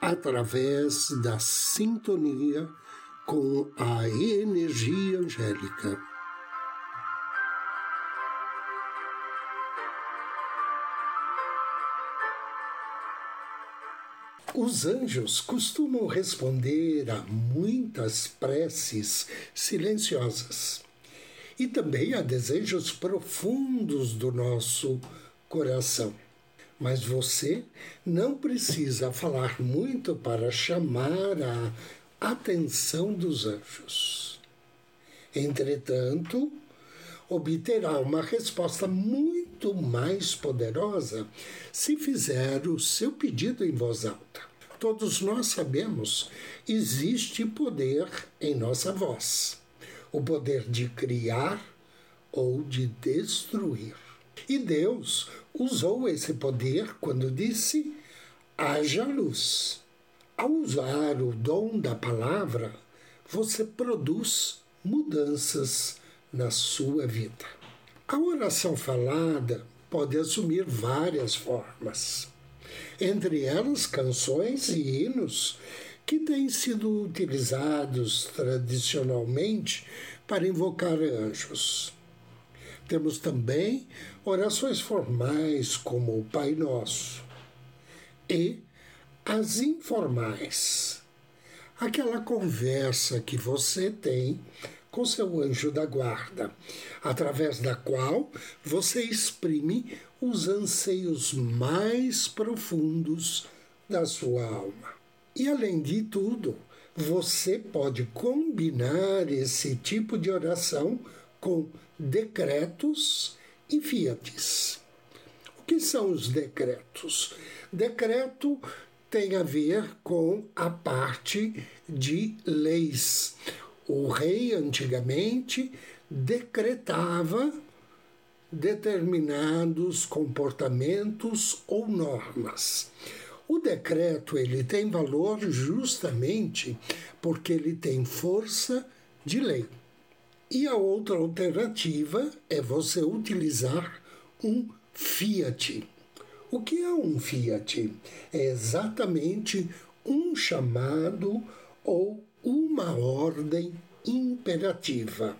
através da sintonia com a energia angélica. Os anjos costumam responder a muitas preces silenciosas e também a desejos profundos do nosso coração. Mas você não precisa falar muito para chamar a atenção dos anjos. Entretanto, obterá uma resposta muito mais poderosa se fizer o seu pedido em voz alta. Todos nós sabemos, existe poder em nossa voz o poder de criar ou de destruir. E Deus usou esse poder quando disse: haja luz. Ao usar o dom da palavra, você produz mudanças na sua vida. A oração falada pode assumir várias formas, entre elas canções e hinos que têm sido utilizados tradicionalmente para invocar anjos. Temos também orações formais, como o Pai Nosso, e as informais, aquela conversa que você tem com seu anjo da guarda, através da qual você exprime os anseios mais profundos da sua alma. E além de tudo, você pode combinar esse tipo de oração com decretos e fiates. O que são os decretos? Decreto tem a ver com a parte de leis. O rei antigamente decretava determinados comportamentos ou normas. O decreto ele tem valor justamente porque ele tem força de lei. E a outra alternativa é você utilizar um fiat. O que é um fiat? É exatamente um chamado ou uma ordem imperativa.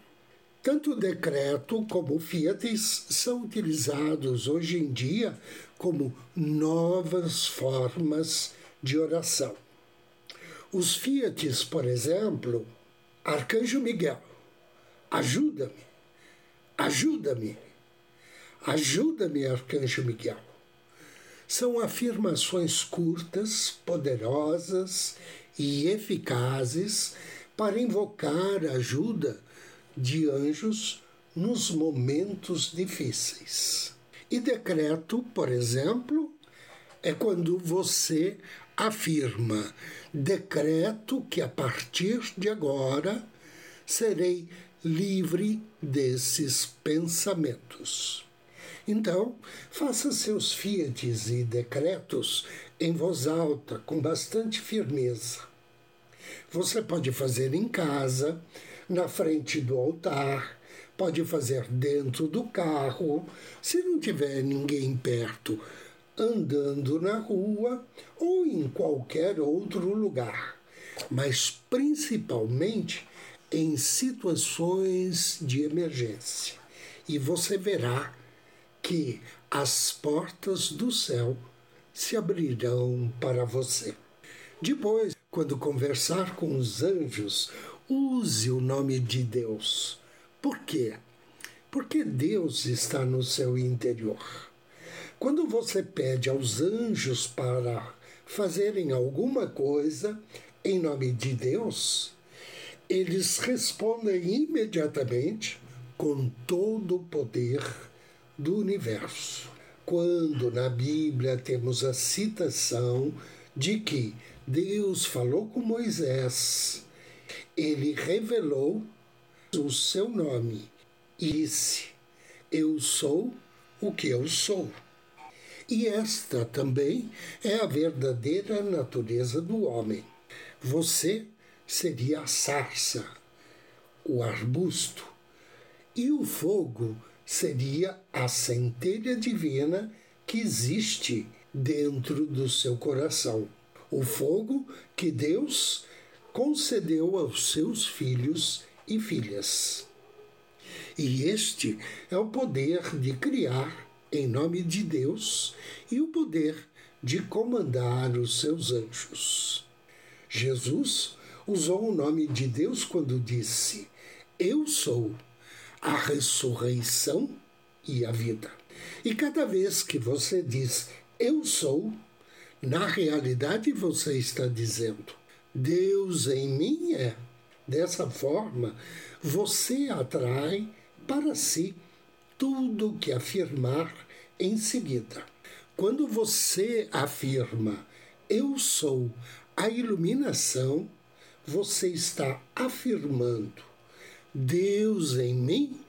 Tanto o decreto como o fiates são utilizados hoje em dia como novas formas de oração. Os fiates, por exemplo, Arcanjo Miguel, ajuda-me, ajuda-me, ajuda-me, Arcanjo Miguel. São afirmações curtas, poderosas e eficazes para invocar a ajuda de anjos nos momentos difíceis. E decreto, por exemplo, é quando você afirma: decreto que a partir de agora serei livre desses pensamentos. Então, faça seus fiates e decretos em voz alta, com bastante firmeza. Você pode fazer em casa, na frente do altar, pode fazer dentro do carro, se não tiver ninguém perto, andando na rua ou em qualquer outro lugar, mas principalmente em situações de emergência. E você verá que as portas do céu se abrirão para você. Depois, quando conversar com os anjos, use o nome de Deus. Por quê? Porque Deus está no seu interior. Quando você pede aos anjos para fazerem alguma coisa em nome de Deus, eles respondem imediatamente com todo o poder do universo. Quando na Bíblia temos a citação de que Deus falou com Moisés ele revelou o seu nome e disse: Eu sou o que eu sou. E esta também é a verdadeira natureza do homem. Você seria a sarça, o arbusto, e o fogo seria a centelha divina que existe dentro do seu coração. O fogo que Deus concedeu aos seus filhos e filhas. E este é o poder de criar em nome de Deus e o poder de comandar os seus anjos. Jesus usou o nome de Deus quando disse: Eu sou a ressurreição e a vida. E cada vez que você diz eu sou, na realidade você está dizendo Deus em mim é. Dessa forma, você atrai para si tudo que afirmar em seguida. Quando você afirma eu sou a iluminação, você está afirmando Deus em mim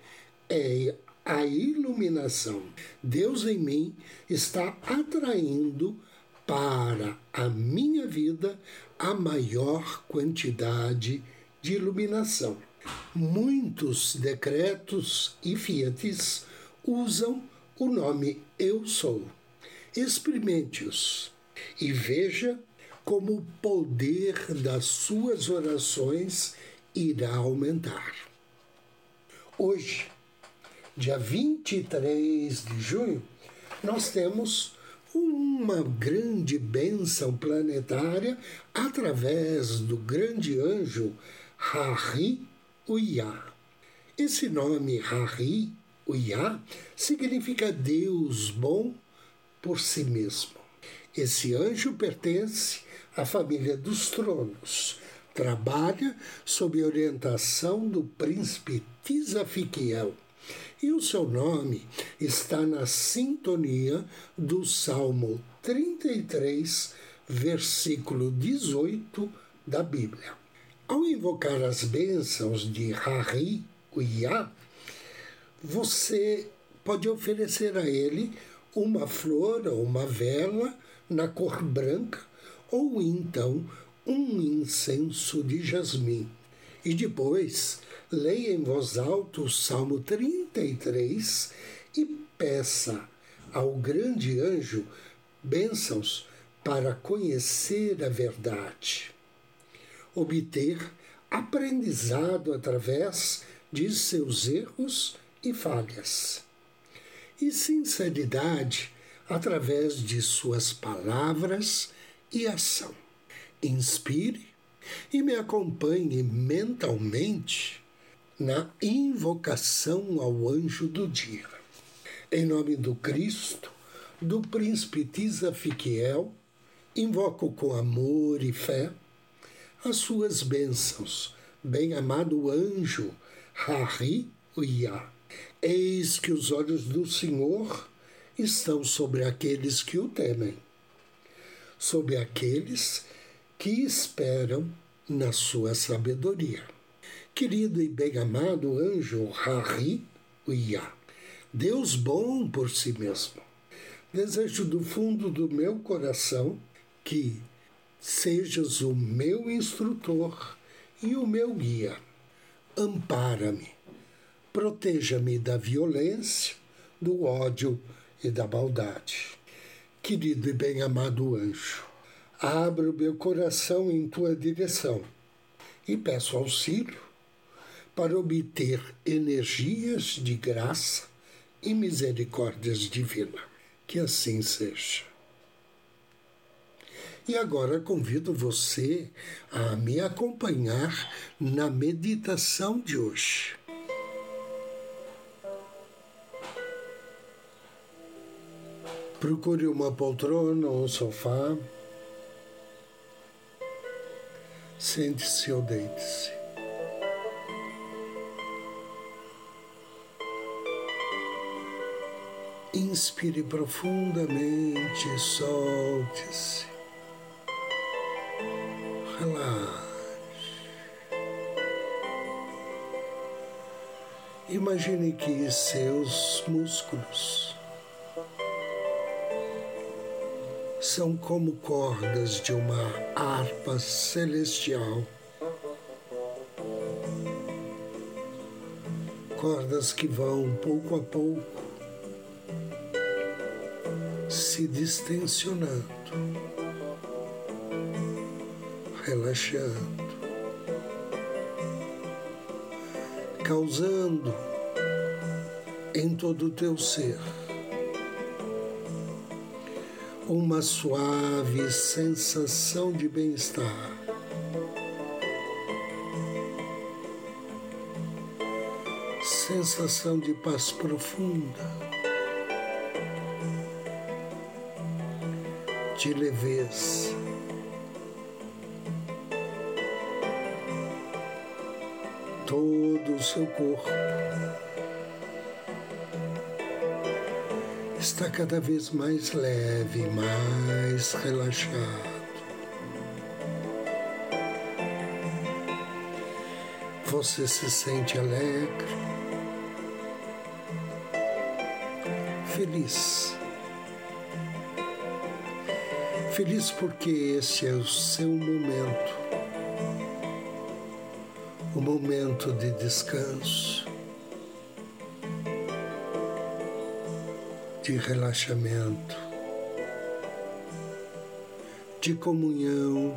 é a iluminação. Deus em mim está atraindo para a minha vida a maior quantidade de iluminação. Muitos decretos e fiates usam o nome Eu Sou. Experimente-os e veja como o poder das suas orações irá aumentar. Hoje, dia 23 de junho, nós temos uma grande bênção planetária através do grande anjo Hari Uya. Esse nome Hari Uya significa Deus bom por si mesmo. Esse anjo pertence à família dos tronos. Trabalha sob orientação do príncipe Tisafiquiel e o seu nome está na sintonia do Salmo 33, versículo 18 da Bíblia. Ao invocar as bênçãos de Hari, o Iá, você pode oferecer a ele uma flor ou uma vela na cor branca ou então um incenso de jasmim. E depois leia em voz alta o Salmo 33 e peça ao grande anjo bênçãos para conhecer a verdade, obter aprendizado através de seus erros e falhas, e sinceridade através de suas palavras e ação. Inspire e me acompanhe mentalmente na invocação ao anjo do dia. Em nome do Cristo, do príncipe Tisafiquiel, invoco com amor e fé as suas bênçãos, bem-amado anjo Hari Uya. Eis que os olhos do Senhor estão sobre aqueles que o temem, sobre aqueles que esperam na sua sabedoria querido e bem-amado anjo Hari Uya, Deus bom por si mesmo. Desejo do fundo do meu coração que sejas o meu instrutor e o meu guia. Ampara-me, proteja-me da violência, do ódio e da maldade. Querido e bem-amado anjo, abra o meu coração em tua direção e peço auxílio para obter energias de graça e misericórdias divina. Que assim seja. E agora convido você a me acompanhar na meditação de hoje. Procure uma poltrona ou um sofá. Sente-se ou deite-se. Inspire profundamente, solte-se. Relaxe. Imagine que seus músculos são como cordas de uma harpa celestial. Cordas que vão pouco a pouco se distensionando, relaxando, causando em todo o teu ser uma suave sensação de bem-estar. Sensação de paz profunda, de leveza. Todo o seu corpo está cada vez mais leve, mais relaxado. Você se sente alegre, feliz. Feliz porque esse é o seu momento, o momento de descanso de relaxamento, de comunhão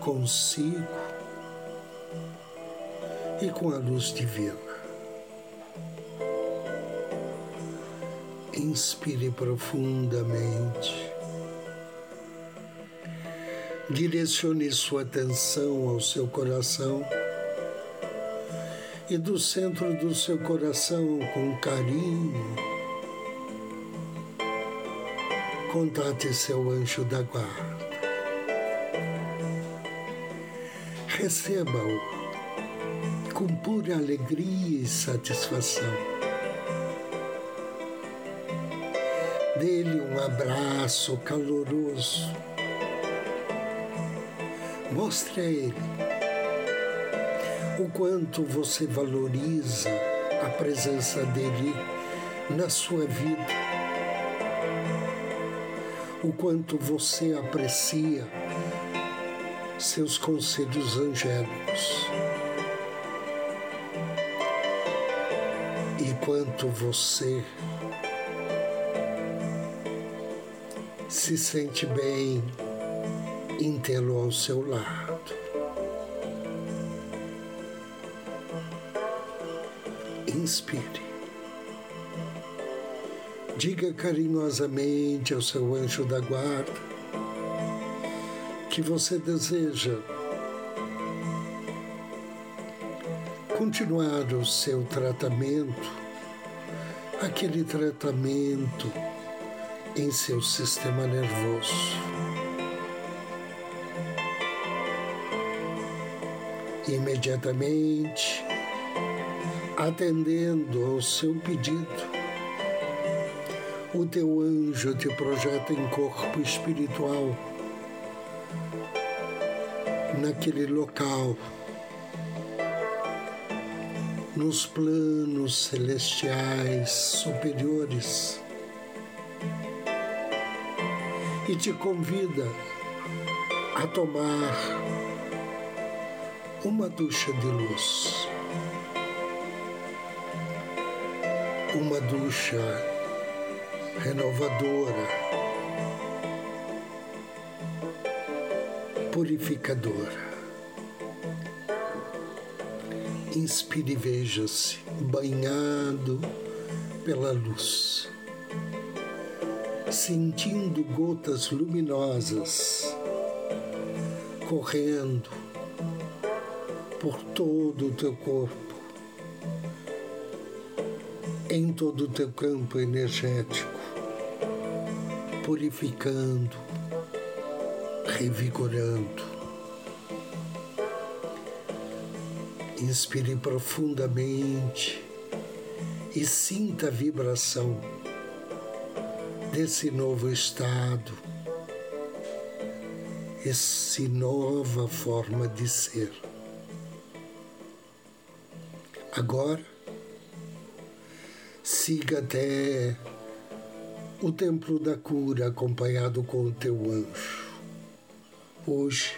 consigo e com a luz divina. Inspire profundamente. Direcione sua atenção ao seu coração e do centro do seu coração com carinho contate seu anjo da guarda. Receba-o com pura alegria e satisfação. Dê-lhe um abraço caloroso. Mostre a ele o quanto você valoriza a presença dele na sua vida o quanto você aprecia seus conselhos angélicos e quanto você se sente bem em tê-lo ao seu lado. Inspire. Diga carinhosamente ao seu anjo da guarda que você deseja continuar o seu tratamento, aquele tratamento em seu sistema nervoso. Imediatamente, atendendo ao seu pedido, o teu anjo te projeta em corpo espiritual naquele local, nos planos celestiais superiores e te convida a tomar uma ducha de luz, uma ducha renovadora, purificadora. Inspire e veja-se banhado pela luz, sentindo gotas luminosas correndo por todo o teu corpo, em todo o teu campo energético purificando, revigorando. Inspire profundamente e sinta a vibração desse novo estado, essa nova forma de ser. Agora, siga até o templo da cura acompanhado com o teu anjo. Hoje,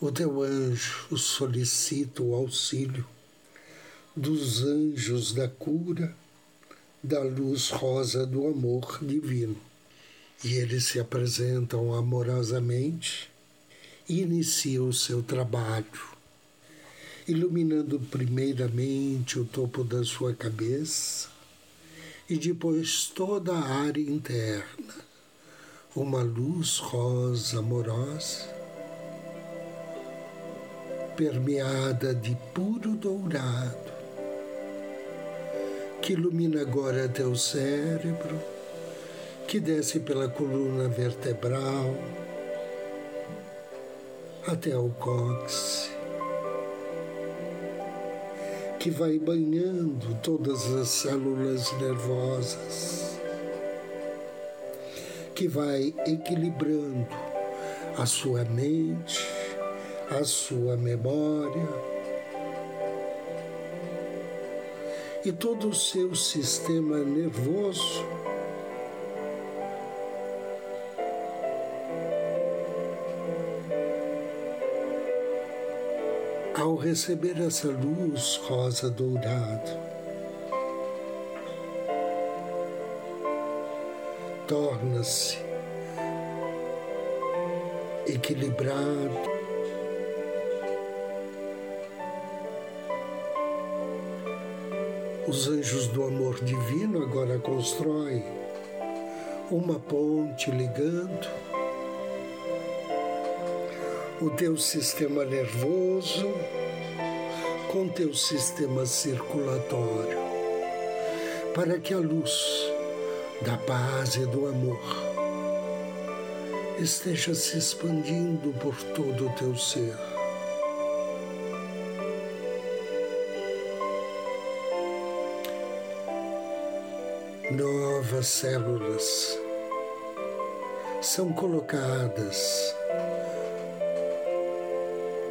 o teu anjo solicita o auxílio dos anjos da cura, da luz rosa do amor divino. E eles se apresentam amorosamente e iniciam o seu trabalho, iluminando primeiramente o topo da sua cabeça e depois toda a área interna, uma luz rosa amorosa permeada de puro dourado, que ilumina agora teu cérebro, que desce pela coluna vertebral até o cóccix, que vai banhando todas as células nervosas, que vai equilibrando a sua mente, a sua memória e todo o seu sistema nervoso. Receber essa luz rosa dourada, torna-se equilibrado, Os anjos do amor divino agora constroem uma ponte ligando o teu sistema nervoso com teu sistema circulatório, para que a luz da paz e do amor esteja se expandindo por todo o teu ser. novas células são colocadas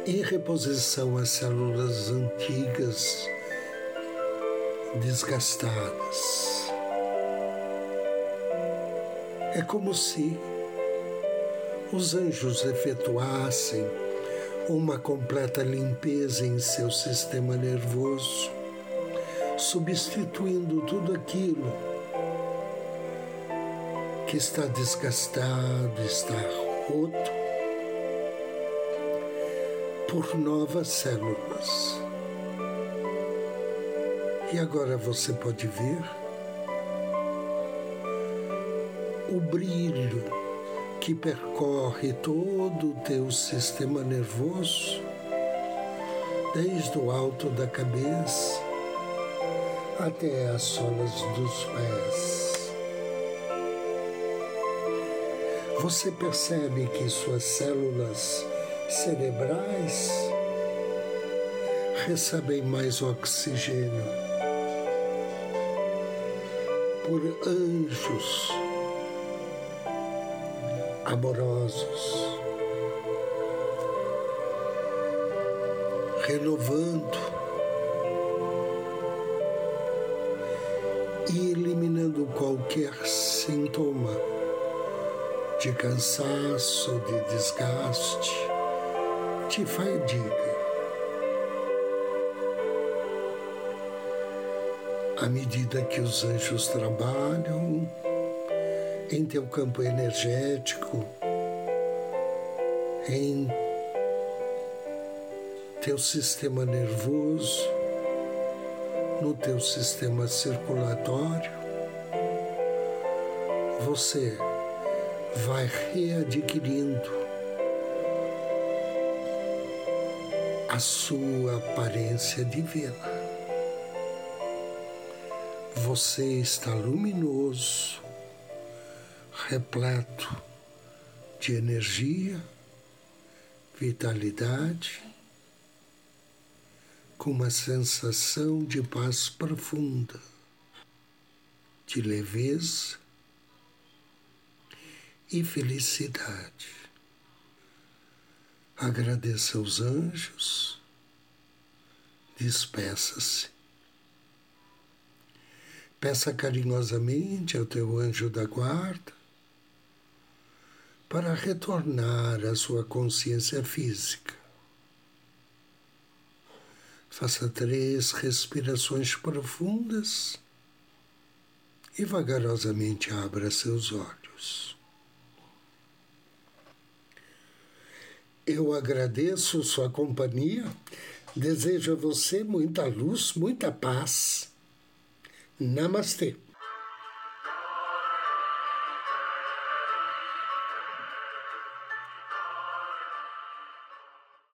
em reposição às células antigas desgastadas. É como se os anjos efetuassem uma completa limpeza em seu sistema nervoso, substituindo tudo aquilo que está desgastado, está roto por novas células. E agora você pode ver o brilho que percorre todo o teu sistema nervoso, desde o alto da cabeça até as solas dos pés. você percebe que suas células cerebrais recebem mais oxigênio por anjos amorosos, renovando e eliminando qualquer sintoma de cansaço, de desgaste, te fadiga. À medida que os anjos trabalham em teu campo energético, em teu sistema nervoso, no teu sistema circulatório, você vai readquirindo a sua aparência divina. Você está luminoso, repleto de energia, vitalidade, com uma sensação de paz profunda, de leveza e felicidade. Agradeça aos anjos, despeça-se, Peça carinhosamente ao teu anjo da guarda para retornar à sua consciência física. Faça três respirações profundas e vagarosamente abra seus olhos. Eu agradeço sua companhia, desejo a você muita luz, muita paz. Namastê.